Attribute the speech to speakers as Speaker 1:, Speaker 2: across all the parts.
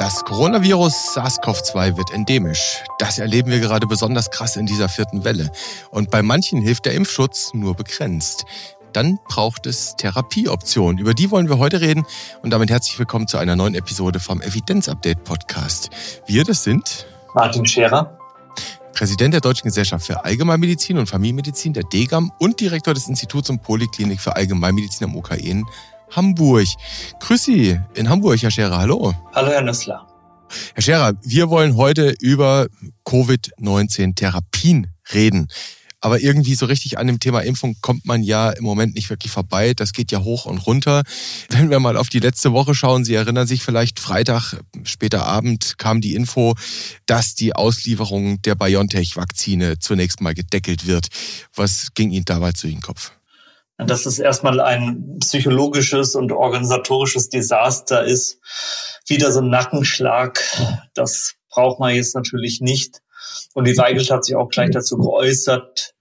Speaker 1: Das Coronavirus SARS-CoV-2 wird endemisch. Das erleben wir gerade besonders krass in dieser vierten Welle. Und bei manchen hilft der Impfschutz nur begrenzt. Dann braucht es Therapieoptionen. Über die wollen wir heute reden. Und damit herzlich willkommen zu einer neuen Episode vom Evidenz-Update Podcast. Wir, das sind
Speaker 2: Martin Scherer,
Speaker 1: Präsident der Deutschen Gesellschaft für Allgemeinmedizin und Familienmedizin, der DGAM und Direktor des Instituts und Poliklinik für Allgemeinmedizin am UKE in Hamburg. Grüß Sie in Hamburg, Herr Scherer. Hallo.
Speaker 2: Hallo, Herr Nüssler.
Speaker 1: Herr Scherer, wir wollen heute über Covid-19-Therapien reden. Aber irgendwie so richtig an dem Thema Impfung kommt man ja im Moment nicht wirklich vorbei. Das geht ja hoch und runter. Wenn wir mal auf die letzte Woche schauen, Sie erinnern sich vielleicht, Freitag, später Abend kam die Info, dass die Auslieferung der BioNTech-Vakzine zunächst mal gedeckelt wird. Was ging Ihnen dabei zu den Kopf?
Speaker 2: Dass es erstmal ein psychologisches und organisatorisches Desaster ist. Wieder so ein Nackenschlag. Das braucht man jetzt natürlich nicht. Und die Weigelt hat sich auch gleich dazu geäußert,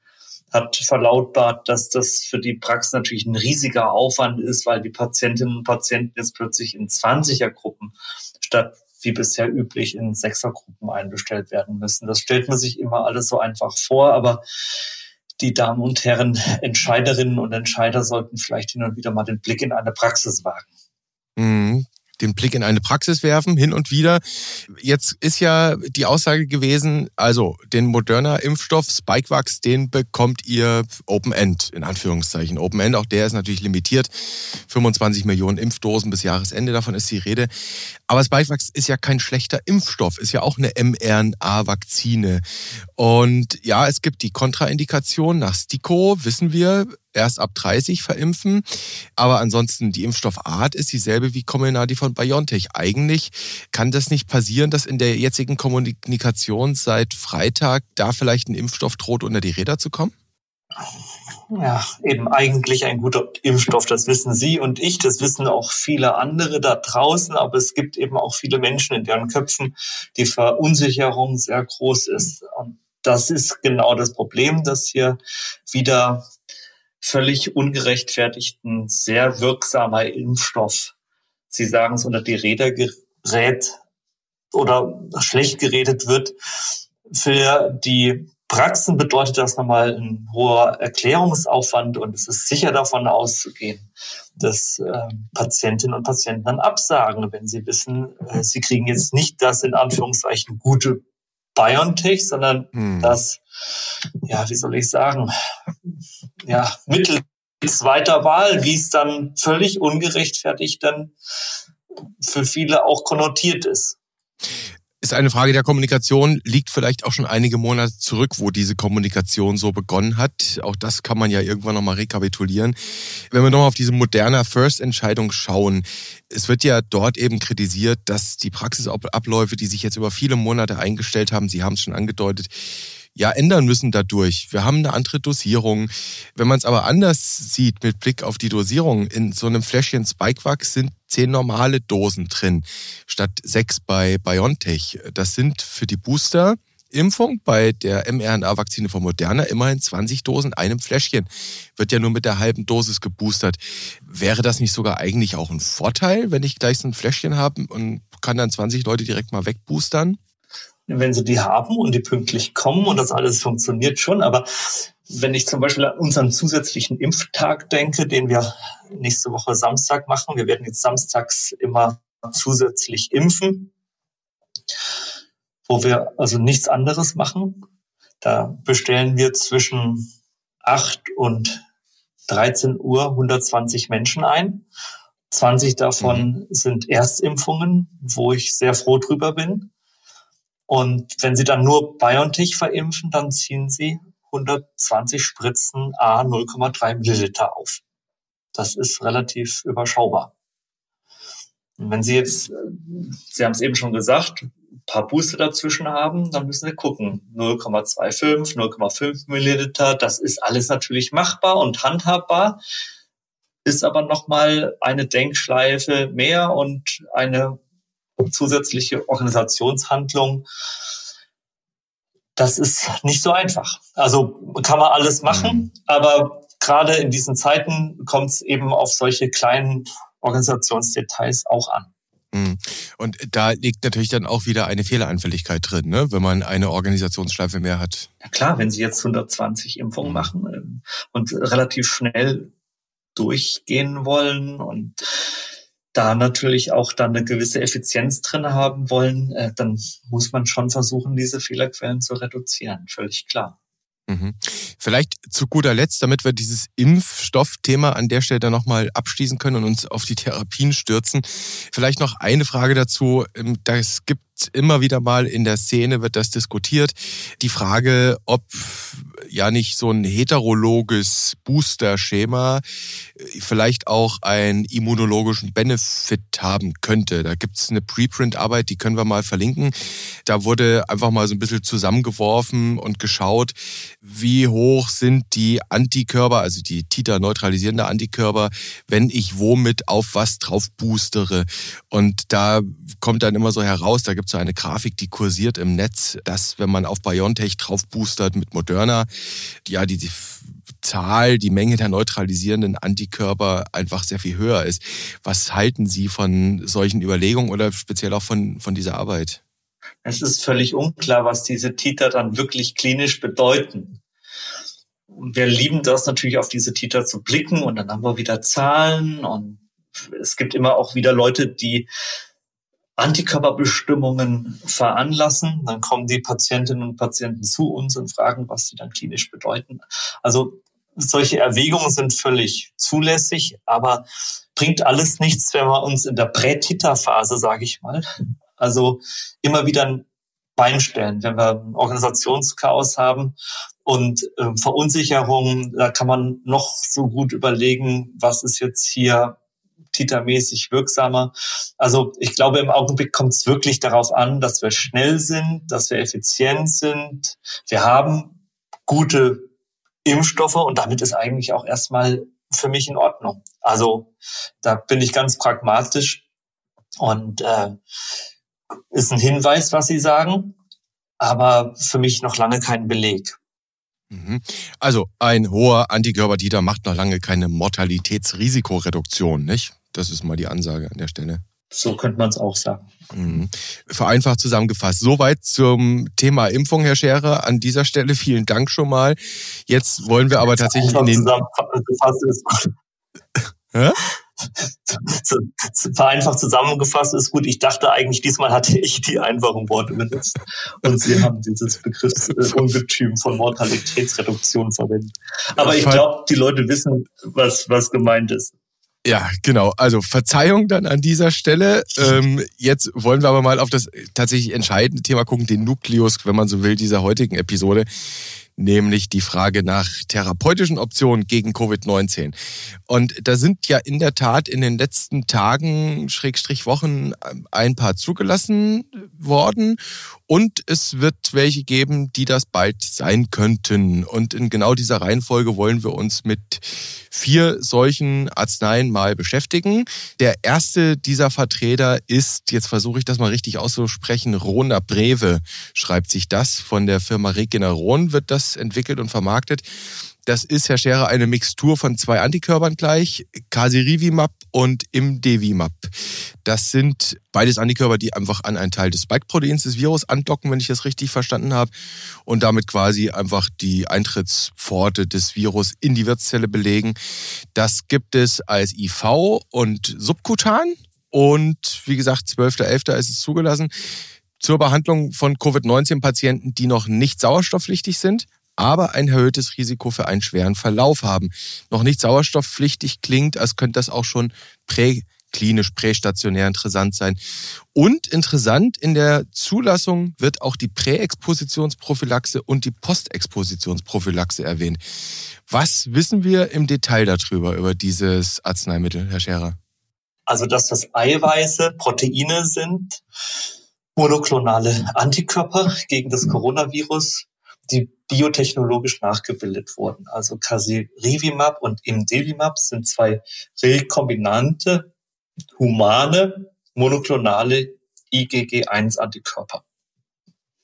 Speaker 2: hat verlautbart, dass das für die Praxis natürlich ein riesiger Aufwand ist, weil die Patientinnen und Patienten jetzt plötzlich in 20er-Gruppen statt wie bisher üblich in Sechsergruppen einbestellt werden müssen. Das stellt man sich immer alles so einfach vor, aber die Damen und Herren Entscheiderinnen und Entscheider sollten vielleicht hin und wieder mal den Blick in eine Praxis wagen.
Speaker 1: Mhm den Blick in eine Praxis werfen, hin und wieder. Jetzt ist ja die Aussage gewesen, also den moderner Impfstoff Spikevax, den bekommt ihr Open End, in Anführungszeichen. Open End, auch der ist natürlich limitiert. 25 Millionen Impfdosen bis Jahresende, davon ist die Rede. Aber Spikevax ist ja kein schlechter Impfstoff, ist ja auch eine mRNA-Vakzine. Und ja, es gibt die Kontraindikation nach STIKO, wissen wir, erst ab 30 verimpfen. Aber ansonsten die Impfstoffart ist dieselbe wie Comirnaty von BioNTech. Eigentlich kann das nicht passieren, dass in der jetzigen Kommunikation seit Freitag da vielleicht ein Impfstoff droht, unter die Räder zu kommen?
Speaker 2: Ja, eben eigentlich ein guter Impfstoff, das wissen Sie und ich, das wissen auch viele andere da draußen, aber es gibt eben auch viele Menschen, in deren Köpfen die Verunsicherung sehr groß ist. Und das ist genau das Problem, dass hier wieder völlig ungerechtfertigten, sehr wirksamer Impfstoff, Sie sagen es unter die Räder gerät oder schlecht geredet wird. Für die Praxen bedeutet das nochmal ein hoher Erklärungsaufwand und es ist sicher davon auszugehen, dass äh, Patientinnen und Patienten dann absagen, wenn sie wissen, äh, sie kriegen jetzt nicht das in Anführungszeichen gute BioNTech, sondern hm. das, ja, wie soll ich sagen, ja, Mittel zweiter Wahl, wie es dann völlig ungerechtfertigt dann für viele auch konnotiert ist.
Speaker 1: Ist eine Frage der Kommunikation, liegt vielleicht auch schon einige Monate zurück, wo diese Kommunikation so begonnen hat. Auch das kann man ja irgendwann nochmal rekapitulieren. Wenn wir nochmal auf diese moderne First-Entscheidung schauen, es wird ja dort eben kritisiert, dass die Praxisabläufe, die sich jetzt über viele Monate eingestellt haben, Sie haben es schon angedeutet, ja ändern müssen dadurch. Wir haben eine andere Dosierung. Wenn man es aber anders sieht mit Blick auf die Dosierung, in so einem Fläschchen Spikevax sind zehn normale Dosen drin, statt sechs bei BioNTech. Das sind für die Booster Impfung bei der mRNA-Vakzine von Moderna immerhin 20 Dosen, einem Fläschchen. Wird ja nur mit der halben Dosis geboostert. Wäre das nicht sogar eigentlich auch ein Vorteil, wenn ich gleich so ein Fläschchen habe und kann dann 20 Leute direkt mal wegboostern?
Speaker 2: Wenn sie die haben und die pünktlich kommen und das alles funktioniert schon. Aber wenn ich zum Beispiel an unseren zusätzlichen Impftag denke, den wir nächste Woche Samstag machen, wir werden jetzt samstags immer zusätzlich impfen, wo wir also nichts anderes machen. Da bestellen wir zwischen 8 und 13 Uhr 120 Menschen ein. 20 davon mhm. sind Erstimpfungen, wo ich sehr froh drüber bin. Und wenn Sie dann nur BioNTech verimpfen, dann ziehen Sie 120 Spritzen A 0,3 Milliliter auf. Das ist relativ überschaubar. Und wenn Sie jetzt, Sie haben es eben schon gesagt, ein paar Booster dazwischen haben, dann müssen Sie gucken. 0,25, 0,5 Milliliter, das ist alles natürlich machbar und handhabbar, ist aber nochmal eine Denkschleife mehr und eine zusätzliche Organisationshandlung. Das ist nicht so einfach. Also kann man alles machen, mhm. aber gerade in diesen Zeiten kommt es eben auf solche kleinen Organisationsdetails auch an.
Speaker 1: Hm. Und da liegt natürlich dann auch wieder eine Fehleranfälligkeit drin, ne? wenn man eine Organisationsschleife mehr hat.
Speaker 2: Ja klar, wenn Sie jetzt 120 Impfungen machen ähm, und relativ schnell durchgehen wollen und da natürlich auch dann eine gewisse Effizienz drin haben wollen, äh, dann muss man schon versuchen, diese Fehlerquellen zu reduzieren. Völlig klar.
Speaker 1: Mhm. Vielleicht zu guter Letzt, damit wir dieses Impfstoffthema an der Stelle dann nochmal abschließen können und uns auf die Therapien stürzen. Vielleicht noch eine Frage dazu. Ähm, das gibt immer wieder mal in der Szene wird das diskutiert. Die Frage, ob ja nicht so ein heterologes Booster-Schema vielleicht auch einen immunologischen Benefit haben könnte. Da gibt's eine Preprint-Arbeit, die können wir mal verlinken. Da wurde einfach mal so ein bisschen zusammengeworfen und geschaut, wie hoch sind die Antikörper, also die Titer-neutralisierende Antikörper, wenn ich womit auf was drauf boostere. Und da kommt dann immer so heraus, da gibt's so eine Grafik, die kursiert im Netz, dass wenn man auf BioNTech drauf boostert mit Moderna, ja, die, die Zahl, die Menge der neutralisierenden Antikörper einfach sehr viel höher ist. Was halten Sie von solchen Überlegungen oder speziell auch von, von dieser Arbeit?
Speaker 2: Es ist völlig unklar, was diese Titer dann wirklich klinisch bedeuten. wir lieben das natürlich, auf diese Titer zu blicken und dann haben wir wieder Zahlen und es gibt immer auch wieder Leute, die Antikörperbestimmungen veranlassen. Dann kommen die Patientinnen und Patienten zu uns und fragen, was sie dann klinisch bedeuten. Also solche Erwägungen sind völlig zulässig, aber bringt alles nichts, wenn wir uns in der Prätita-Phase, sage ich mal, also immer wieder ein Bein stellen, wenn wir ein Organisationschaos haben und äh, Verunsicherung, da kann man noch so gut überlegen, was ist jetzt hier titermäßig wirksamer. Also ich glaube, im Augenblick kommt es wirklich darauf an, dass wir schnell sind, dass wir effizient sind. Wir haben gute Impfstoffe und damit ist eigentlich auch erstmal für mich in Ordnung. Also da bin ich ganz pragmatisch und äh, ist ein Hinweis, was Sie sagen, aber für mich noch lange kein Beleg.
Speaker 1: Mhm. Also ein hoher Antikörpertiter macht noch lange keine Mortalitätsrisikoreduktion, nicht? Das ist mal die Ansage an der Stelle.
Speaker 2: So könnte man es auch sagen.
Speaker 1: Mhm. Vereinfacht zusammengefasst. Soweit zum Thema Impfung, Herr Scherer. An dieser Stelle vielen Dank schon mal. Jetzt wollen wir aber tatsächlich in den. Zusammengefasst ist gut.
Speaker 2: Vereinfacht zusammengefasst ist gut. Ich dachte eigentlich, diesmal hatte ich die einfachen Worte benutzt. Und Sie haben dieses Begriffsungetüm von Mortalitätsreduktion verwendet. Aber ich glaube, die Leute wissen, was, was gemeint ist.
Speaker 1: Ja, genau. Also Verzeihung dann an dieser Stelle. Ähm, jetzt wollen wir aber mal auf das tatsächlich entscheidende Thema gucken, den Nukleus, wenn man so will, dieser heutigen Episode nämlich die Frage nach therapeutischen Optionen gegen Covid-19. Und da sind ja in der Tat in den letzten Tagen, Schrägstrich Wochen, ein paar zugelassen worden. Und es wird welche geben, die das bald sein könnten. Und in genau dieser Reihenfolge wollen wir uns mit vier solchen Arzneien mal beschäftigen. Der erste dieser Vertreter ist, jetzt versuche ich das mal richtig auszusprechen, Rona Breve schreibt sich das. Von der Firma Regeneron wird das entwickelt und vermarktet. Das ist, Herr Scherer, eine Mixtur von zwei Antikörpern gleich, Casirivimab und Imdevimab. Das sind beides Antikörper, die einfach an einen Teil des Spike-Proteins des Virus andocken, wenn ich das richtig verstanden habe, und damit quasi einfach die Eintrittspforte des Virus in die Wirtszelle belegen. Das gibt es als IV und subkutan. Und wie gesagt, 12.11. ist es zugelassen zur Behandlung von Covid-19-Patienten, die noch nicht sauerstoffpflichtig sind, aber ein erhöhtes Risiko für einen schweren Verlauf haben. Noch nicht sauerstoffpflichtig klingt, als könnte das auch schon präklinisch, prästationär interessant sein. Und interessant in der Zulassung wird auch die Präexpositionsprophylaxe und die Postexpositionsprophylaxe erwähnt. Was wissen wir im Detail darüber, über dieses Arzneimittel, Herr Scherer?
Speaker 2: Also, dass das Eiweiße, Proteine sind, monoklonale Antikörper gegen das Coronavirus, die biotechnologisch nachgebildet wurden. Also Casirivimab und Imdevimab sind zwei rekombinante, humane, monoklonale IgG1-Antikörper.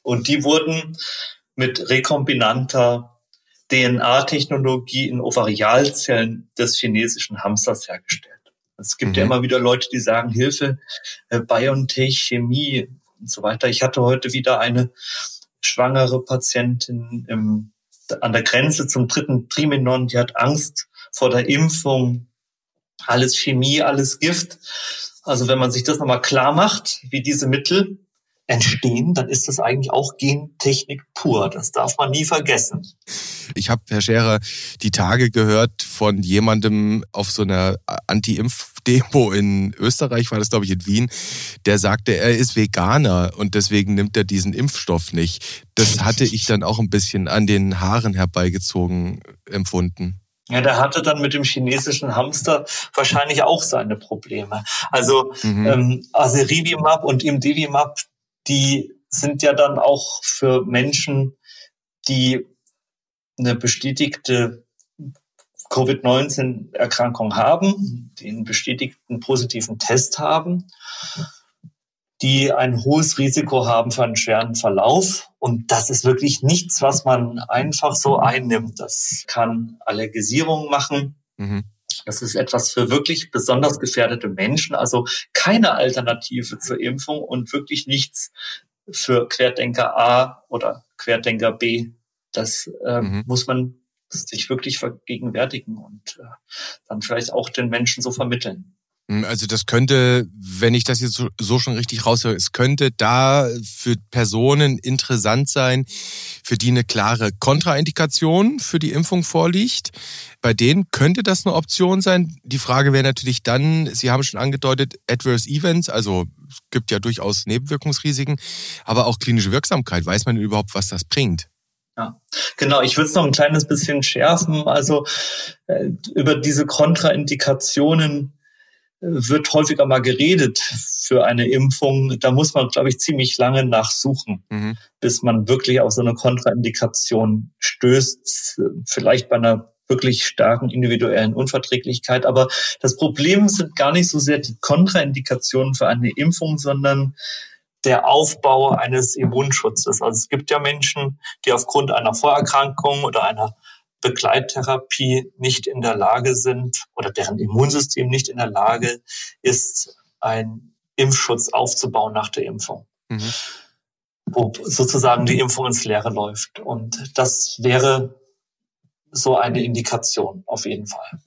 Speaker 2: Und die wurden mit rekombinanter DNA-Technologie in Ovarialzellen des chinesischen Hamsters hergestellt. Es gibt mhm. ja immer wieder Leute, die sagen, Hilfe, äh, BioNTech, Chemie und so weiter. Ich hatte heute wieder eine schwangere Patientin im, an der Grenze zum dritten Trimenon, die hat Angst vor der Impfung, alles Chemie, alles Gift. Also wenn man sich das nochmal klar macht, wie diese Mittel entstehen, dann ist das eigentlich auch Gentechnik pur. Das darf man nie vergessen.
Speaker 1: Ich habe, Herr Scherer, die Tage gehört von jemandem auf so einer Anti-Impf-Demo in Österreich, war das glaube ich in Wien, der sagte, er ist Veganer und deswegen nimmt er diesen Impfstoff nicht. Das hatte ich dann auch ein bisschen an den Haaren herbeigezogen empfunden.
Speaker 2: Ja, der hatte dann mit dem chinesischen Hamster wahrscheinlich auch seine Probleme. Also mhm. ähm, Aserivimab und Imdevimab, die sind ja dann auch für Menschen, die eine bestätigte Covid-19-Erkrankung haben, einen bestätigten positiven Test haben, die ein hohes Risiko haben für einen schweren Verlauf. Und das ist wirklich nichts, was man einfach so einnimmt. Das kann Allergisierung machen. Mhm. Das ist etwas für wirklich besonders gefährdete Menschen, also keine Alternative zur Impfung und wirklich nichts für Querdenker A oder Querdenker B. Das äh, mhm. muss man sich wirklich vergegenwärtigen und äh, dann vielleicht auch den Menschen so vermitteln.
Speaker 1: Hm, also das könnte, wenn ich das jetzt so schon richtig raushöre, es könnte da für Personen interessant sein, für die eine klare Kontraindikation für die Impfung vorliegt. Bei denen könnte das eine Option sein. Die Frage wäre natürlich dann, Sie haben schon angedeutet, Adverse Events, also es gibt ja durchaus Nebenwirkungsrisiken, aber auch klinische Wirksamkeit. Weiß man überhaupt, was das bringt?
Speaker 2: Ja, genau. Ich würde es noch ein kleines bisschen schärfen. Also äh, über diese Kontraindikationen wird häufiger mal geredet für eine Impfung. Da muss man, glaube ich, ziemlich lange nachsuchen, mhm. bis man wirklich auf so eine Kontraindikation stößt. Vielleicht bei einer wirklich starken individuellen Unverträglichkeit. Aber das Problem sind gar nicht so sehr die Kontraindikationen für eine Impfung, sondern der Aufbau eines Immunschutzes. Also es gibt ja Menschen, die aufgrund einer Vorerkrankung oder einer Begleittherapie nicht in der Lage sind oder deren Immunsystem nicht in der Lage ist, einen Impfschutz aufzubauen nach der Impfung. Mhm. Wo sozusagen die Impfung ins Leere läuft. Und das wäre so eine Indikation auf jeden Fall.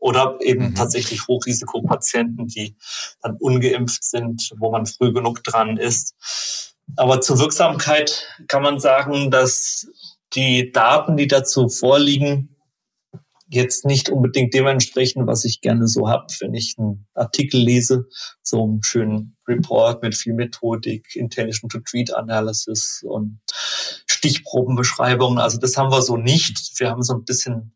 Speaker 2: Oder eben mhm. tatsächlich Hochrisikopatienten, die dann ungeimpft sind, wo man früh genug dran ist. Aber zur Wirksamkeit kann man sagen, dass die Daten, die dazu vorliegen, jetzt nicht unbedingt dementsprechend, was ich gerne so habe, wenn ich einen Artikel lese, so einen schönen Report mit viel Methodik, Intelligent to Treat Analysis und Stichprobenbeschreibungen. Also das haben wir so nicht. Wir haben so ein bisschen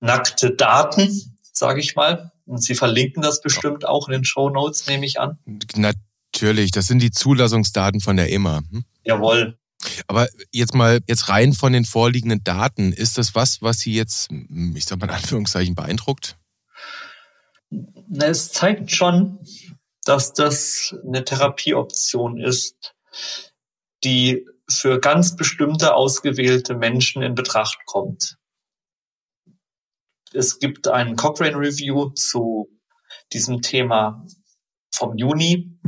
Speaker 2: nackte Daten, sage ich mal. Und Sie verlinken das bestimmt auch in den Show Notes, nehme ich an.
Speaker 1: Natürlich, das sind die Zulassungsdaten von der EMA. Hm?
Speaker 2: Jawohl.
Speaker 1: Aber jetzt mal, jetzt rein von den vorliegenden Daten, ist das was, was Sie jetzt, ich sag mal in Anführungszeichen, beeindruckt?
Speaker 2: Es zeigt schon, dass das eine Therapieoption ist, die für ganz bestimmte ausgewählte Menschen in Betracht kommt. Es gibt ein Cochrane Review zu diesem Thema vom Juni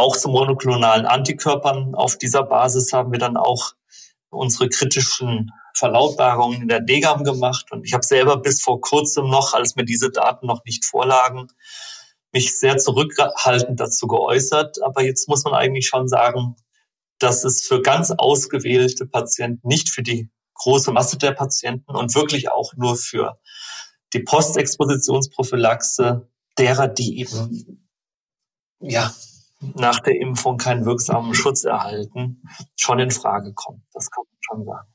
Speaker 2: auch zu monoklonalen Antikörpern. Auf dieser Basis haben wir dann auch unsere kritischen Verlautbarungen in der DGAM gemacht. Und ich habe selber bis vor kurzem noch, als mir diese Daten noch nicht vorlagen, mich sehr zurückhaltend dazu geäußert. Aber jetzt muss man eigentlich schon sagen, dass es für ganz ausgewählte Patienten, nicht für die große Masse der Patienten und wirklich auch nur für die Postexpositionsprophylaxe derer, die eben ja nach der Impfung keinen wirksamen Schutz erhalten, schon in Frage kommt. Das kann man schon sagen.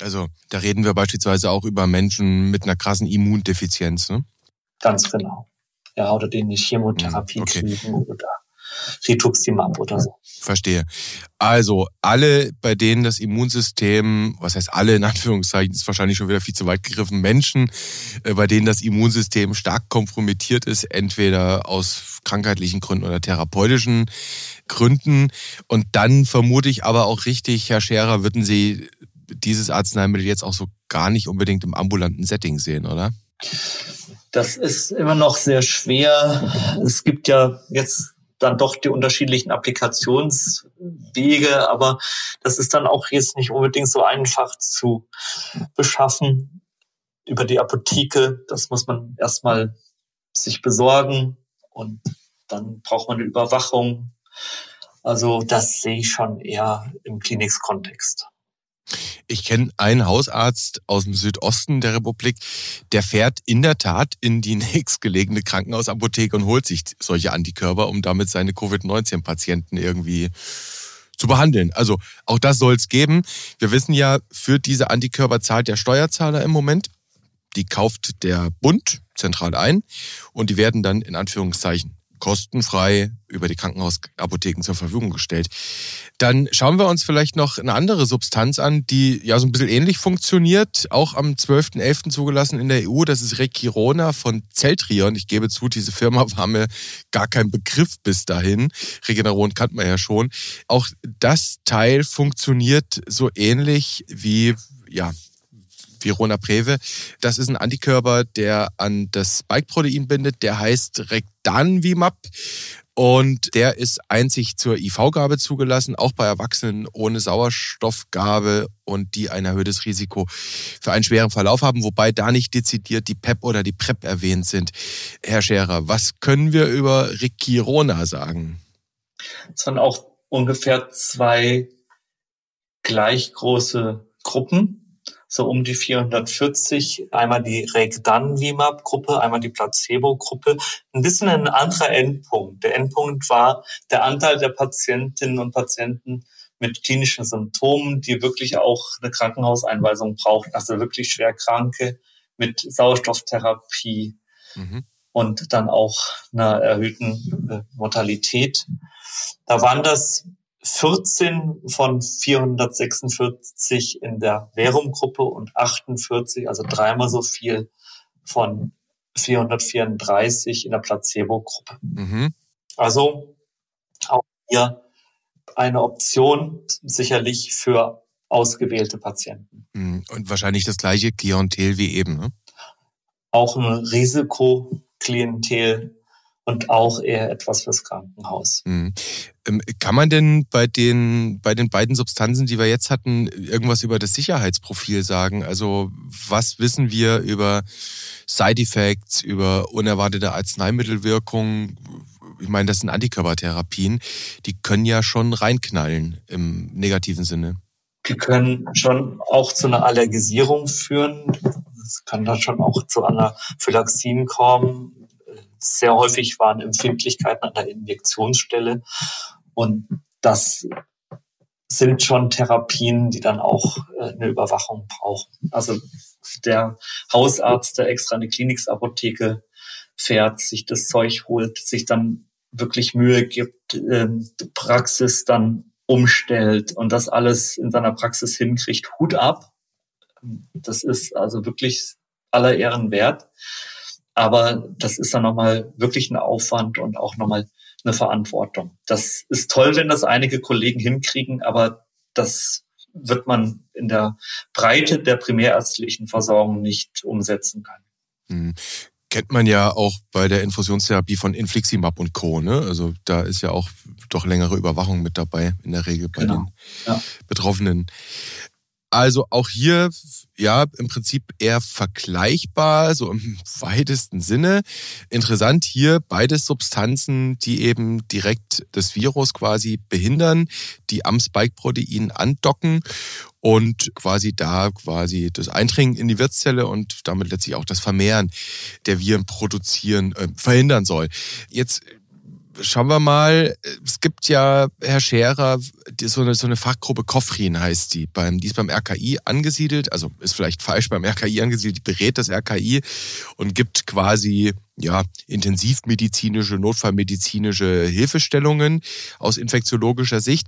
Speaker 1: Also da reden wir beispielsweise auch über Menschen mit einer krassen Immundefizienz, ne?
Speaker 2: Ganz genau. Ja, oder denen nicht Chemotherapie okay. kriegen oder Rituximab oder so.
Speaker 1: Verstehe. Also alle, bei denen das Immunsystem, was heißt alle in Anführungszeichen, ist wahrscheinlich schon wieder viel zu weit gegriffen, Menschen, äh, bei denen das Immunsystem stark kompromittiert ist, entweder aus krankheitlichen Gründen oder therapeutischen Gründen. Und dann vermute ich aber auch richtig, Herr Scherer, würden Sie dieses Arzneimittel jetzt auch so gar nicht unbedingt im ambulanten Setting sehen, oder?
Speaker 2: Das ist immer noch sehr schwer. Es gibt ja jetzt dann doch die unterschiedlichen Applikationswege, aber das ist dann auch jetzt nicht unbedingt so einfach zu beschaffen über die Apotheke. Das muss man erstmal sich besorgen und dann braucht man eine Überwachung. Also das sehe ich schon eher im Klinikkontext.
Speaker 1: Ich kenne einen Hausarzt aus dem Südosten der Republik, der fährt in der Tat in die nächstgelegene Krankenhausapotheke und holt sich solche Antikörper, um damit seine Covid-19-Patienten irgendwie zu behandeln. Also auch das soll es geben. Wir wissen ja, für diese Antikörper zahlt der Steuerzahler im Moment. Die kauft der Bund zentral ein und die werden dann in Anführungszeichen kostenfrei über die Krankenhausapotheken zur Verfügung gestellt. Dann schauen wir uns vielleicht noch eine andere Substanz an, die ja so ein bisschen ähnlich funktioniert, auch am 12.11. zugelassen in der EU. Das ist Rekirona von Celtrion. Ich gebe zu, diese Firma war mir gar kein Begriff bis dahin. Regeneron kannte man ja schon. Auch das Teil funktioniert so ähnlich wie ja, Virona Preve. Das ist ein Antikörper, der an das Spike-Protein bindet. Der heißt Rectanvimab. Und der ist einzig zur IV-Gabe zugelassen, auch bei Erwachsenen ohne Sauerstoffgabe und die ein erhöhtes Risiko für einen schweren Verlauf haben, wobei da nicht dezidiert die PEP oder die PrEP erwähnt sind. Herr Scherer, was können wir über Rikirona sagen?
Speaker 2: Es sind auch ungefähr zwei gleich große Gruppen so um die 440. Einmal die Regdanvimab-Gruppe, einmal die Placebo-Gruppe. Ein bisschen ein anderer Endpunkt. Der Endpunkt war der Anteil der Patientinnen und Patienten mit klinischen Symptomen, die wirklich auch eine Krankenhauseinweisung brauchen, also wirklich schwer Kranke mit Sauerstofftherapie mhm. und dann auch einer erhöhten äh, Mortalität. Da waren das 14 von 446 in der Verum-Gruppe und 48, also dreimal so viel von 434 in der Placebo-Gruppe. Mhm. Also auch hier eine Option sicherlich für ausgewählte Patienten.
Speaker 1: Mhm. Und wahrscheinlich das gleiche Klientel wie eben, ne?
Speaker 2: Auch ein Risikoklientel und auch eher etwas fürs Krankenhaus. Mhm.
Speaker 1: Ähm, kann man denn bei den, bei den beiden Substanzen, die wir jetzt hatten, irgendwas über das Sicherheitsprofil sagen? Also was wissen wir über Side Effects, über unerwartete Arzneimittelwirkungen? Ich meine, das sind Antikörpertherapien, die können ja schon reinknallen im negativen Sinne.
Speaker 2: Die können schon auch zu einer Allergisierung führen. Es kann dann schon auch zu Anaphylaxien kommen sehr häufig waren Empfindlichkeiten an der Injektionsstelle. Und das sind schon Therapien, die dann auch äh, eine Überwachung brauchen. Also der Hausarzt, der extra eine Kliniksapotheke fährt, sich das Zeug holt, sich dann wirklich Mühe gibt, ähm, die Praxis dann umstellt und das alles in seiner Praxis hinkriegt, Hut ab. Das ist also wirklich aller Ehren wert. Aber das ist dann nochmal wirklich ein Aufwand und auch nochmal eine Verantwortung. Das ist toll, wenn das einige Kollegen hinkriegen, aber das wird man in der Breite der primärärztlichen Versorgung nicht umsetzen können.
Speaker 1: Mhm. Kennt man ja auch bei der Infusionstherapie von Infliximab und Co. Ne? Also da ist ja auch doch längere Überwachung mit dabei, in der Regel bei genau. den ja. Betroffenen. Also auch hier, ja, im Prinzip eher vergleichbar, so im weitesten Sinne. Interessant hier beides Substanzen, die eben direkt das Virus quasi behindern, die am Spike-Protein andocken und quasi da quasi das Eindringen in die Wirtszelle und damit letztlich auch das Vermehren der Viren produzieren, äh, verhindern soll. Jetzt schauen wir mal, es gibt ja, Herr Scherer, so eine, so eine Fachgruppe Kofrin heißt die. Beim, die ist beim RKI angesiedelt, also ist vielleicht falsch beim RKI angesiedelt, die berät das RKI und gibt quasi ja, intensivmedizinische, notfallmedizinische Hilfestellungen aus infektiologischer Sicht.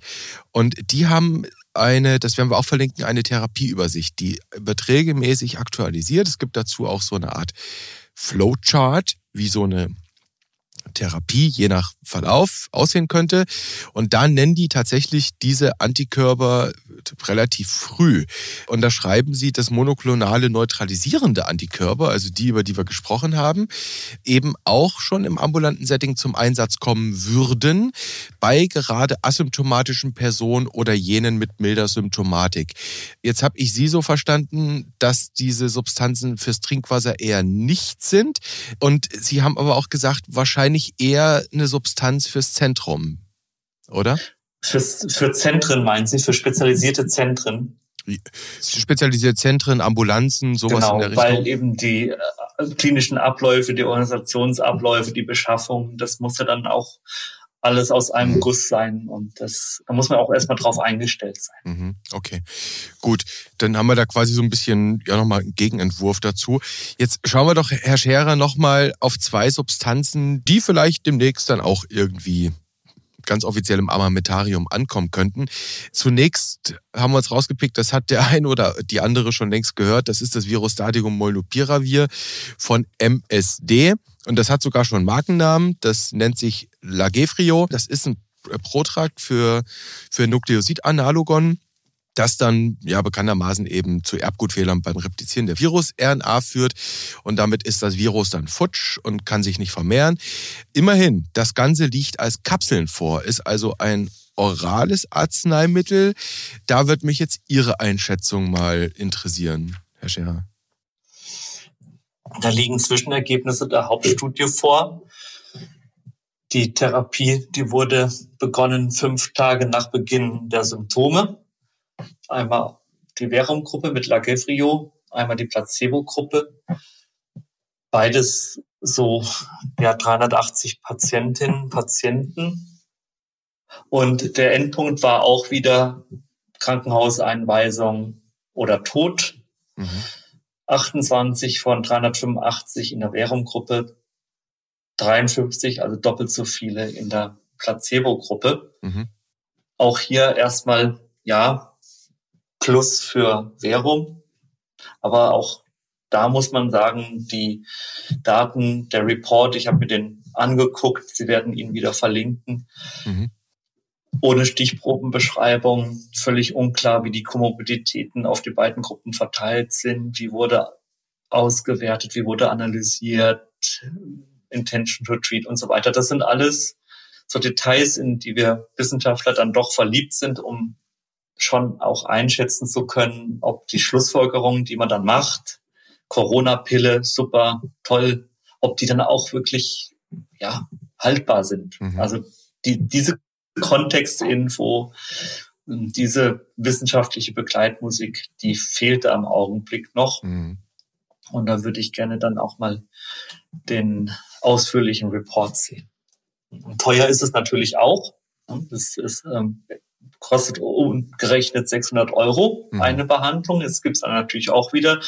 Speaker 1: Und die haben eine, das werden wir auch verlinken, eine Therapieübersicht, die wird regelmäßig aktualisiert. Es gibt dazu auch so eine Art Flowchart, wie so eine Therapie je nach Verlauf aussehen könnte. Und da nennen die tatsächlich diese Antikörper relativ früh. Und da schreiben sie, dass monoklonale neutralisierende Antikörper, also die, über die wir gesprochen haben, eben auch schon im ambulanten Setting zum Einsatz kommen würden, bei gerade asymptomatischen Personen oder jenen mit milder Symptomatik. Jetzt habe ich Sie so verstanden, dass diese Substanzen fürs Trinkwasser eher nicht sind. Und Sie haben aber auch gesagt, wahrscheinlich eher eine Substanz fürs Zentrum, oder?
Speaker 2: Fürs, für Zentren meinen Sie, für spezialisierte Zentren?
Speaker 1: Spezialisierte Zentren, Ambulanzen, sowas
Speaker 2: genau,
Speaker 1: in der Richtung.
Speaker 2: Weil eben die äh, klinischen Abläufe, die Organisationsabläufe, die Beschaffung, das muss ja dann auch alles aus einem. Guss sein und das, da muss man auch erstmal drauf eingestellt sein.
Speaker 1: Mhm. Okay, gut. Dann haben wir da quasi so ein bisschen, ja, nochmal einen Gegenentwurf dazu. Jetzt schauen wir doch, Herr Scherer, nochmal auf zwei Substanzen, die vielleicht demnächst dann auch irgendwie ganz offiziell im Armamentarium ankommen könnten. Zunächst haben wir uns rausgepickt, das hat der eine oder die andere schon längst gehört, das ist das Virostadium Molnupiravir von MSD. Und das hat sogar schon einen Markennamen, das nennt sich Lagefrio. Das ist ein Protrakt für, für Nukleosidanalogon das dann ja bekanntermaßen eben zu Erbgutfehlern beim Replizieren der Virus-RNA führt und damit ist das Virus dann futsch und kann sich nicht vermehren. Immerhin, das Ganze liegt als Kapseln vor, ist also ein orales Arzneimittel. Da wird mich jetzt Ihre Einschätzung mal interessieren, Herr Scherer.
Speaker 2: Da liegen Zwischenergebnisse der Hauptstudie vor. Die Therapie, die wurde begonnen fünf Tage nach Beginn der Symptome. Einmal die Verum-Gruppe mit Lagevrio, einmal die Placebo-Gruppe. Beides so ja, 380 Patientinnen, Patienten. Und der Endpunkt war auch wieder Krankenhauseinweisung oder Tod. Mhm. 28 von 385 in der Verum-Gruppe, 53, also doppelt so viele in der Placebo-Gruppe. Mhm. Auch hier erstmal, ja, Plus für Verum. Aber auch da muss man sagen, die Daten, der Report, ich habe mir den angeguckt, Sie werden ihn wieder verlinken. Mhm. Ohne Stichprobenbeschreibung, völlig unklar, wie die Komorbiditäten auf die beiden Gruppen verteilt sind, wie wurde ausgewertet, wie wurde analysiert, Intention to Treat und so weiter. Das sind alles so Details, in die wir Wissenschaftler dann doch verliebt sind, um schon auch einschätzen zu können, ob die Schlussfolgerungen, die man dann macht, Corona-Pille, super, toll, ob die dann auch wirklich ja, haltbar sind. Mhm. Also die, diese Kontextinfo, diese wissenschaftliche Begleitmusik, die fehlt am Augenblick noch. Mhm. Und da würde ich gerne dann auch mal den ausführlichen Report sehen. Und teuer ist es natürlich auch. Das ist ähm, kostet umgerechnet 600 Euro mhm. eine Behandlung. Es gibt dann natürlich auch wieder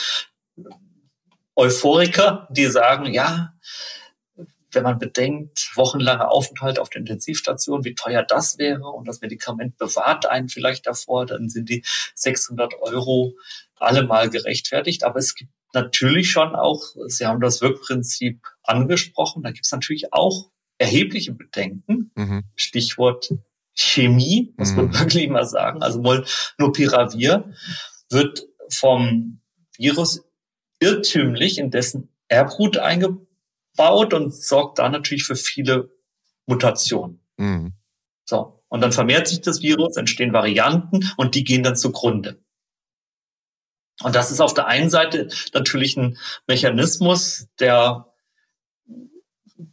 Speaker 2: Euphoriker, die sagen, ja, wenn man bedenkt, wochenlange Aufenthalt auf der Intensivstation, wie teuer das wäre und das Medikament bewahrt einen vielleicht davor, dann sind die 600 Euro allemal gerechtfertigt. Aber es gibt natürlich schon auch, Sie haben das Wirkprinzip angesprochen, da gibt es natürlich auch erhebliche Bedenken. Mhm. Stichwort Chemie, muss man mhm. wirklich mal sagen. Also Molnupiravir wird vom Virus irrtümlich in dessen Erbgut eingebaut und sorgt da natürlich für viele Mutationen. Mhm. So. Und dann vermehrt sich das Virus, entstehen Varianten und die gehen dann zugrunde. Und das ist auf der einen Seite natürlich ein Mechanismus, der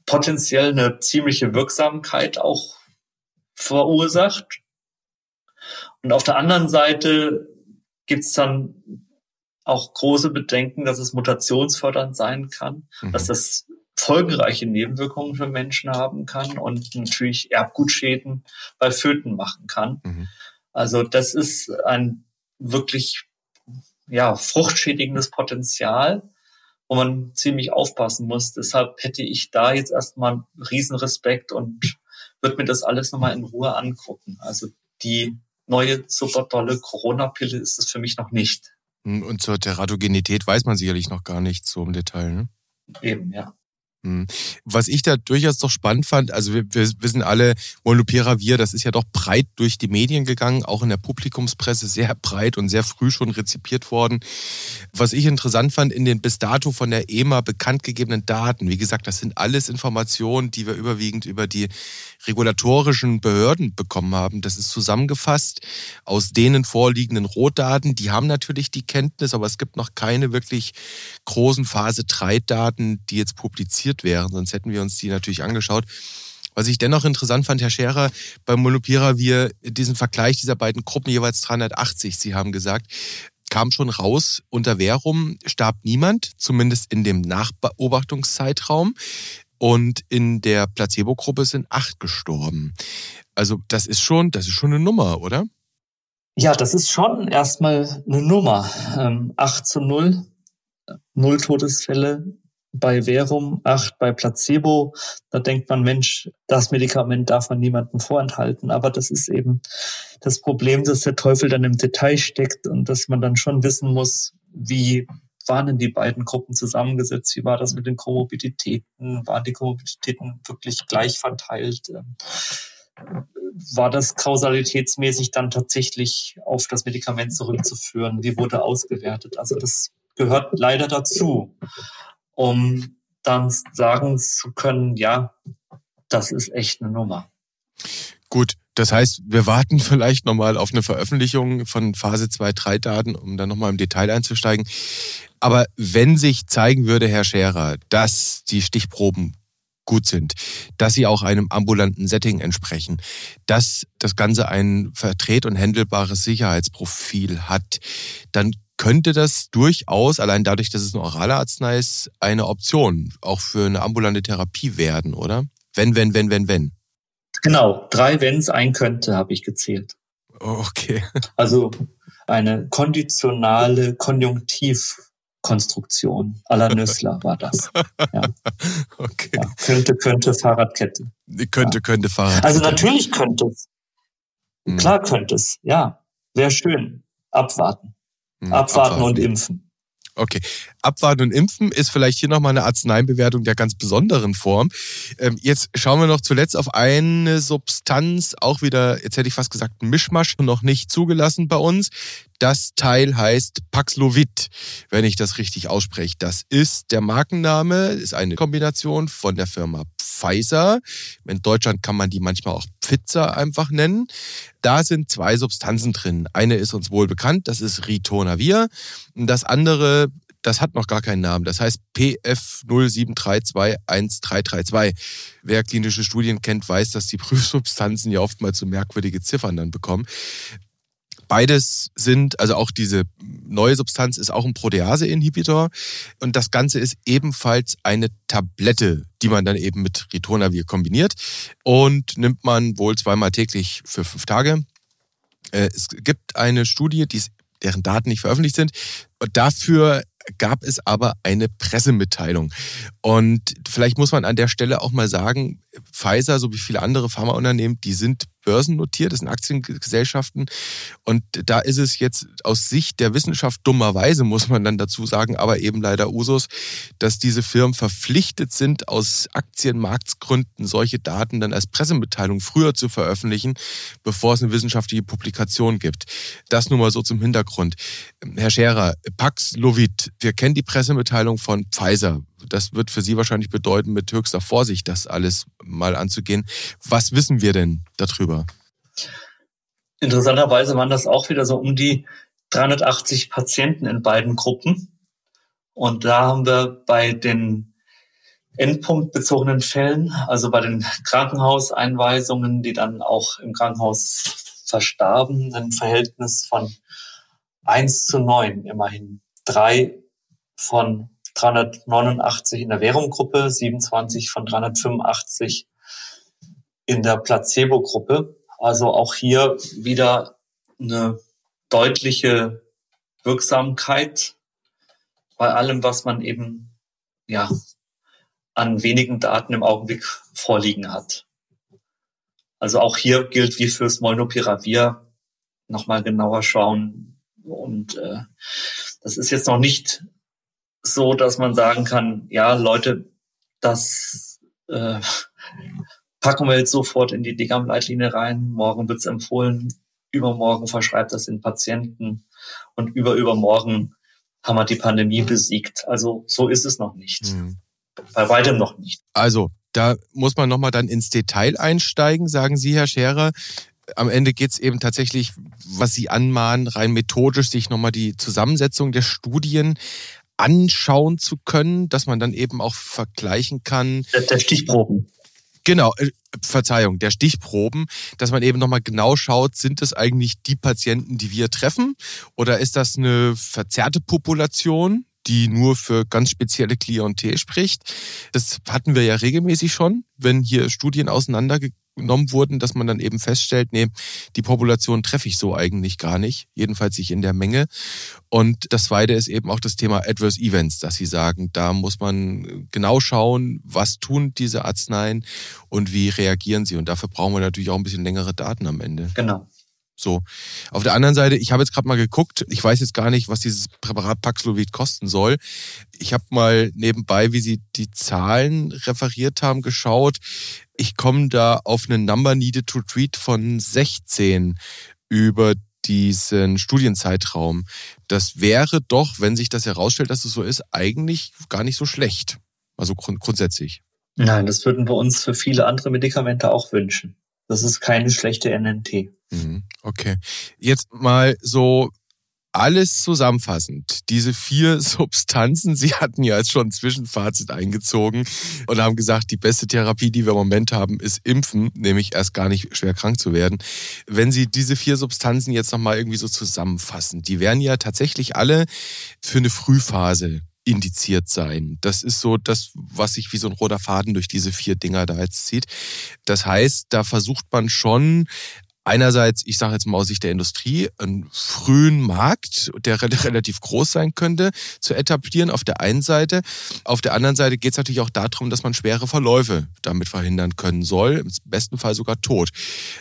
Speaker 2: potenziell eine ziemliche Wirksamkeit auch verursacht. Und auf der anderen Seite gibt es dann auch große Bedenken, dass es mutationsfördernd sein kann, mhm. dass das folgenreiche Nebenwirkungen für Menschen haben kann und natürlich Erbgutschäden bei Föten machen kann. Mhm. Also das ist ein wirklich ja, fruchtschädigendes Potenzial, wo man ziemlich aufpassen muss. Deshalb hätte ich da jetzt erstmal Riesenrespekt und würde mir das alles nochmal in Ruhe angucken. Also die neue super tolle Corona-Pille ist es für mich noch nicht.
Speaker 1: Und zur Teratogenität weiß man sicherlich noch gar nichts so im Detail, ne?
Speaker 2: Eben, ja.
Speaker 1: Hm. Was ich da durchaus doch spannend fand, also wir, wir wissen alle, Molnupiravir, das ist ja doch breit durch die Medien gegangen, auch in der Publikumspresse sehr breit und sehr früh schon rezipiert worden. Was ich interessant fand, in den bis dato von der EMA bekannt gegebenen Daten, wie gesagt, das sind alles Informationen, die wir überwiegend über die regulatorischen Behörden bekommen haben. Das ist zusammengefasst aus denen vorliegenden Rohdaten. Die haben natürlich die Kenntnis, aber es gibt noch keine wirklich großen Phase 3 Daten, die jetzt publiziert wären. Sonst hätten wir uns die natürlich angeschaut. Was ich dennoch interessant fand, Herr Scherer, beim Molnupiravir, diesen Vergleich dieser beiden Gruppen jeweils 380, Sie haben gesagt, kam schon raus, unter Verum starb niemand, zumindest in dem Nachbeobachtungszeitraum. Und in der Placebo-Gruppe sind acht gestorben. Also das ist schon, das ist schon eine Nummer, oder?
Speaker 2: Ja, das ist schon erstmal eine Nummer. Ähm, 8 zu 0, null Todesfälle bei Verum, 8 bei Placebo. Da denkt man, Mensch, das Medikament darf man niemandem vorenthalten. Aber das ist eben das Problem, dass der Teufel dann im Detail steckt und dass man dann schon wissen muss, wie waren denn die beiden Gruppen zusammengesetzt? Wie war das mit den Komorbiditäten? Waren die Komorbiditäten wirklich gleich verteilt? Ähm, war das kausalitätsmäßig dann tatsächlich auf das Medikament zurückzuführen? Wie wurde ausgewertet? Also das gehört leider dazu, um dann sagen zu können, ja, das ist echt eine Nummer.
Speaker 1: Gut, das heißt, wir warten vielleicht nochmal auf eine Veröffentlichung von Phase 2, 3 Daten, um dann nochmal im Detail einzusteigen. Aber wenn sich zeigen würde, Herr Scherer, dass die Stichproben gut sind, dass sie auch einem ambulanten Setting entsprechen, dass das Ganze ein verdreht und händelbares Sicherheitsprofil hat, dann könnte das durchaus, allein dadurch, dass es eine orale Arznei ist, eine Option auch für eine ambulante Therapie werden, oder? Wenn, wenn, wenn, wenn, wenn.
Speaker 2: Genau, drei Wenns, ein könnte, habe ich gezählt.
Speaker 1: Okay.
Speaker 2: Also eine konditionale Konjunktiv Konstruktion à la Nüssler war das. Ja.
Speaker 1: Okay.
Speaker 2: Ja, könnte, könnte Fahrradkette.
Speaker 1: Könnte, ja. könnte Fahrradkette.
Speaker 2: Also natürlich könnte es. Mhm. Klar könnte es, ja. Wäre schön. Abwarten. Mhm. Abwarten. Abwarten und impfen.
Speaker 1: Okay. Abwarten und Impfen ist vielleicht hier nochmal eine Arzneibewertung der ganz besonderen Form. Ähm, jetzt schauen wir noch zuletzt auf eine Substanz, auch wieder, jetzt hätte ich fast gesagt, Mischmasch, noch nicht zugelassen bei uns. Das Teil heißt Paxlovid, wenn ich das richtig ausspreche. Das ist der Markenname, ist eine Kombination von der Firma Pfizer. In Deutschland kann man die manchmal auch Pfizer einfach nennen. Da sind zwei Substanzen drin. Eine ist uns wohl bekannt, das ist Ritonavir. Und das andere, das hat noch gar keinen Namen. Das heißt PF 073213332. Wer klinische Studien kennt, weiß, dass die Prüfsubstanzen ja oftmals so merkwürdige Ziffern dann bekommen. Beides sind, also auch diese neue Substanz ist auch ein Protease-Inhibitor und das Ganze ist ebenfalls eine Tablette, die man dann eben mit Ritonavir kombiniert und nimmt man wohl zweimal täglich für fünf Tage. Äh, es gibt eine Studie, die deren Daten nicht veröffentlicht sind. Und dafür gab es aber eine Pressemitteilung. Und vielleicht muss man an der Stelle auch mal sagen, Pfizer, so wie viele andere Pharmaunternehmen, die sind börsennotiert, das sind Aktiengesellschaften. Und da ist es jetzt aus Sicht der Wissenschaft dummerweise, muss man dann dazu sagen, aber eben leider Usus, dass diese Firmen verpflichtet sind, aus Aktienmarktsgründen solche Daten dann als Pressemitteilung früher zu veröffentlichen, bevor es eine wissenschaftliche Publikation gibt. Das nur mal so zum Hintergrund. Herr Scherer, Paxlovid, wir kennen die Pressemitteilung von Pfizer. Das wird für Sie wahrscheinlich bedeuten, mit höchster Vorsicht das alles mal anzugehen. Was wissen wir denn darüber?
Speaker 2: Interessanterweise waren das auch wieder so um die 380 Patienten in beiden Gruppen. Und da haben wir bei den endpunktbezogenen Fällen, also bei den Krankenhauseinweisungen, die dann auch im Krankenhaus verstarben, ein Verhältnis von 1 zu 9 immerhin. Drei von 389 in der Währunggruppe, 27 von 385 in der Placebo-Gruppe. Also auch hier wieder eine deutliche Wirksamkeit bei allem, was man eben ja an wenigen Daten im Augenblick vorliegen hat. Also auch hier gilt wie fürs Molnupiravir nochmal genauer schauen. Und äh, das ist jetzt noch nicht so, dass man sagen kann, ja, Leute, das äh, packen wir jetzt sofort in die DGAM-Leitlinie rein. Morgen wird es empfohlen, übermorgen verschreibt das den Patienten und überübermorgen haben wir die Pandemie besiegt. Also so ist es noch nicht. Mhm. Bei weitem noch nicht.
Speaker 1: Also da muss man nochmal dann ins Detail einsteigen, sagen Sie, Herr Scherer. Am Ende geht es eben tatsächlich, was Sie anmahnen, rein methodisch, sich nochmal die Zusammensetzung der Studien anschauen zu können, dass man dann eben auch vergleichen kann.
Speaker 2: Der, der Stichproben.
Speaker 1: Genau, äh, Verzeihung, der Stichproben, dass man eben nochmal genau schaut, sind es eigentlich die Patienten, die wir treffen oder ist das eine verzerrte Population, die nur für ganz spezielle Klientel spricht. Das hatten wir ja regelmäßig schon, wenn hier Studien auseinandergenommen wurden, dass man dann eben feststellt, nee, die Population treffe ich so eigentlich gar nicht, jedenfalls nicht in der Menge. Und das zweite ist eben auch das Thema Adverse Events, dass Sie sagen, da muss man genau schauen, was tun diese Arzneien und wie reagieren sie. Und dafür brauchen wir natürlich auch ein bisschen längere Daten am Ende.
Speaker 2: Genau.
Speaker 1: So. Auf der anderen Seite, ich habe jetzt gerade mal geguckt, ich weiß jetzt gar nicht, was dieses Präparat Paxlovid kosten soll. Ich habe mal nebenbei, wie Sie die Zahlen referiert haben, geschaut. Ich komme da auf einen Number Needed to Treat von 16 über diesen Studienzeitraum. Das wäre doch, wenn sich das herausstellt, dass es so ist, eigentlich gar nicht so schlecht. Also grund grundsätzlich.
Speaker 2: Nein, das würden wir uns für viele andere Medikamente auch wünschen. Das ist keine schlechte NNT.
Speaker 1: Mhm. Okay. Jetzt mal so alles zusammenfassend, diese vier Substanzen, Sie hatten ja jetzt schon ein Zwischenfazit eingezogen und haben gesagt, die beste Therapie, die wir im Moment haben, ist Impfen, nämlich erst gar nicht schwer krank zu werden. Wenn Sie diese vier Substanzen jetzt nochmal irgendwie so zusammenfassen, die wären ja tatsächlich alle für eine Frühphase indiziert sein. Das ist so das, was sich wie so ein roter Faden durch diese vier Dinger da jetzt zieht. Das heißt, da versucht man schon einerseits, ich sage jetzt mal aus Sicht der Industrie, einen frühen Markt, der relativ groß sein könnte, zu etablieren auf der einen Seite. Auf der anderen Seite geht es natürlich auch darum, dass man schwere Verläufe damit verhindern können soll, im besten Fall sogar Tod.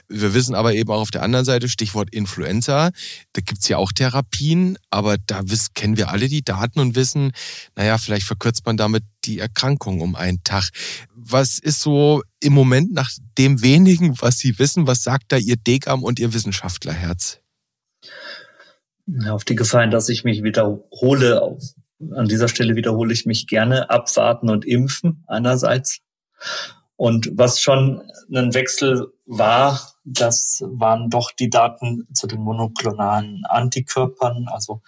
Speaker 1: Wir wissen aber eben auch auf der anderen Seite, Stichwort Influenza, da gibt es ja auch Therapien, aber da kennen wir alle die Daten und wissen, naja, vielleicht verkürzt man damit die Erkrankung um einen Tag. Was ist so im Moment nach dem wenigen, was Sie wissen, was sagt da Ihr Dekam und Ihr Wissenschaftlerherz?
Speaker 2: Auf die Gefahr, dass ich mich wiederhole, an dieser Stelle wiederhole ich mich gerne, abwarten und impfen einerseits. Und was schon ein Wechsel war, das waren doch die Daten zu den monoklonalen Antikörpern. Also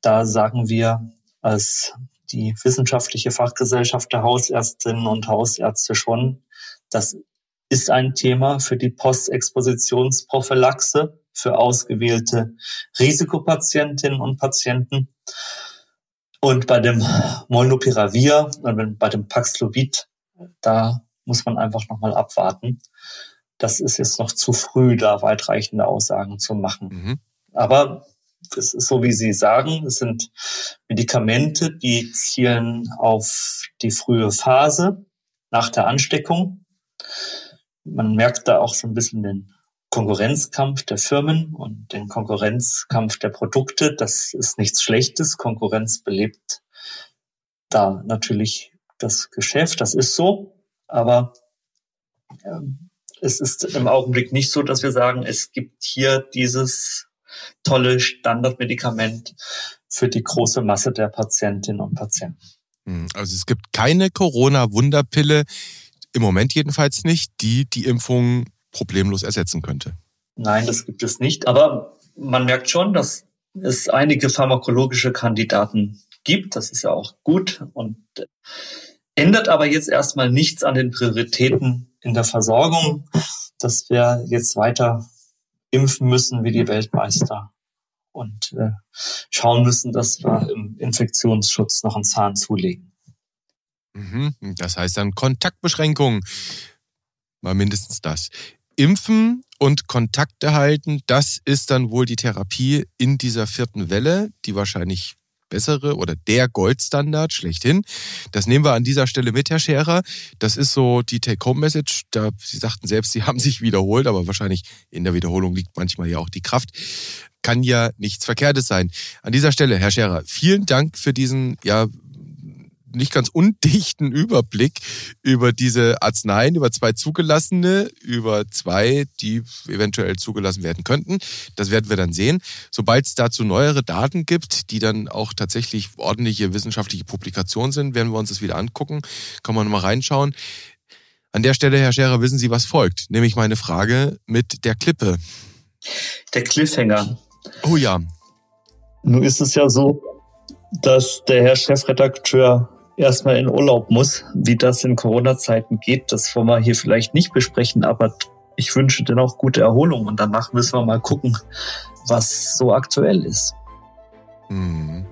Speaker 2: da sagen wir als die wissenschaftliche Fachgesellschaft der Hausärztinnen und Hausärzte schon, das ist ein Thema für die Postexpositionsprophylaxe für ausgewählte Risikopatientinnen und Patienten. Und bei dem Molnupiravir und bei dem Paxlovid, da muss man einfach nochmal abwarten. Das ist jetzt noch zu früh, da weitreichende Aussagen zu machen. Mhm. Aber es ist so, wie Sie sagen, es sind Medikamente, die zielen auf die frühe Phase nach der Ansteckung. Man merkt da auch so ein bisschen den Konkurrenzkampf der Firmen und den Konkurrenzkampf der Produkte. Das ist nichts Schlechtes. Konkurrenz belebt da natürlich das Geschäft. Das ist so. Aber ähm, es ist im Augenblick nicht so, dass wir sagen, es gibt hier dieses tolle Standardmedikament für die große Masse der Patientinnen und Patienten.
Speaker 1: Hm, also es gibt keine Corona-Wunderpille, im Moment jedenfalls nicht, die die Impfung problemlos ersetzen könnte.
Speaker 2: Nein, das gibt es nicht. Aber man merkt schon, dass es einige pharmakologische Kandidaten gibt. Das ist ja auch gut und ändert aber jetzt erstmal nichts an den Prioritäten in der Versorgung, dass wir jetzt weiter impfen müssen wie die Weltmeister und äh, schauen müssen, dass wir im Infektionsschutz noch einen Zahn zulegen.
Speaker 1: Mhm. Das heißt dann Kontaktbeschränkungen. Mal mindestens das. Impfen und Kontakte halten, das ist dann wohl die Therapie in dieser vierten Welle, die wahrscheinlich bessere oder der Goldstandard schlechthin. Das nehmen wir an dieser Stelle mit, Herr Scherer. Das ist so die Take-Home-Message. Sie sagten selbst, Sie haben sich wiederholt, aber wahrscheinlich in der Wiederholung liegt manchmal ja auch die Kraft. Kann ja nichts Verkehrtes sein. An dieser Stelle, Herr Scherer, vielen Dank für diesen, ja, nicht ganz undichten Überblick über diese Arzneien, über zwei zugelassene, über zwei, die eventuell zugelassen werden könnten. Das werden wir dann sehen. Sobald es dazu neuere Daten gibt, die dann auch tatsächlich ordentliche wissenschaftliche Publikationen sind, werden wir uns das wieder angucken. Kann man mal reinschauen. An der Stelle, Herr Scherer, wissen Sie, was folgt? Nämlich meine Frage mit der Klippe.
Speaker 2: Der Cliffhanger.
Speaker 1: Oh ja.
Speaker 2: Nun ist es ja so, dass der Herr Chefredakteur erstmal in Urlaub muss. Wie das in Corona-Zeiten geht, das wollen wir hier vielleicht nicht besprechen, aber ich wünsche dennoch gute Erholung und danach müssen wir mal gucken, was so aktuell ist.
Speaker 1: Mhm.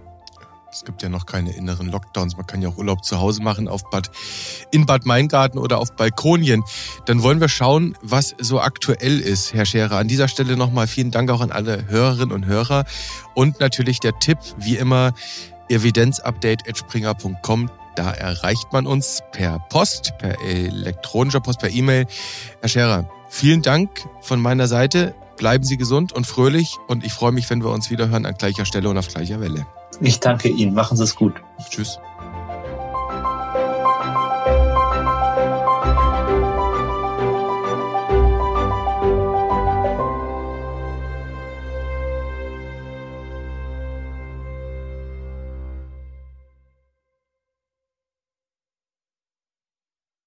Speaker 1: Es gibt ja noch keine inneren Lockdowns. Man kann ja auch Urlaub zu Hause machen auf Bad, in Bad Meingarten oder auf Balkonien. Dann wollen wir schauen, was so aktuell ist, Herr Scherer. An dieser Stelle nochmal vielen Dank auch an alle Hörerinnen und Hörer. Und natürlich der Tipp, wie immer, evidenzupdate.springer.com. Da erreicht man uns per Post, per elektronischer Post, per E-Mail. Herr Scherer, vielen Dank von meiner Seite. Bleiben Sie gesund und fröhlich und ich freue mich, wenn wir uns wieder hören an gleicher Stelle und auf gleicher Welle.
Speaker 2: Ich danke Ihnen. Machen Sie es gut.
Speaker 1: Tschüss.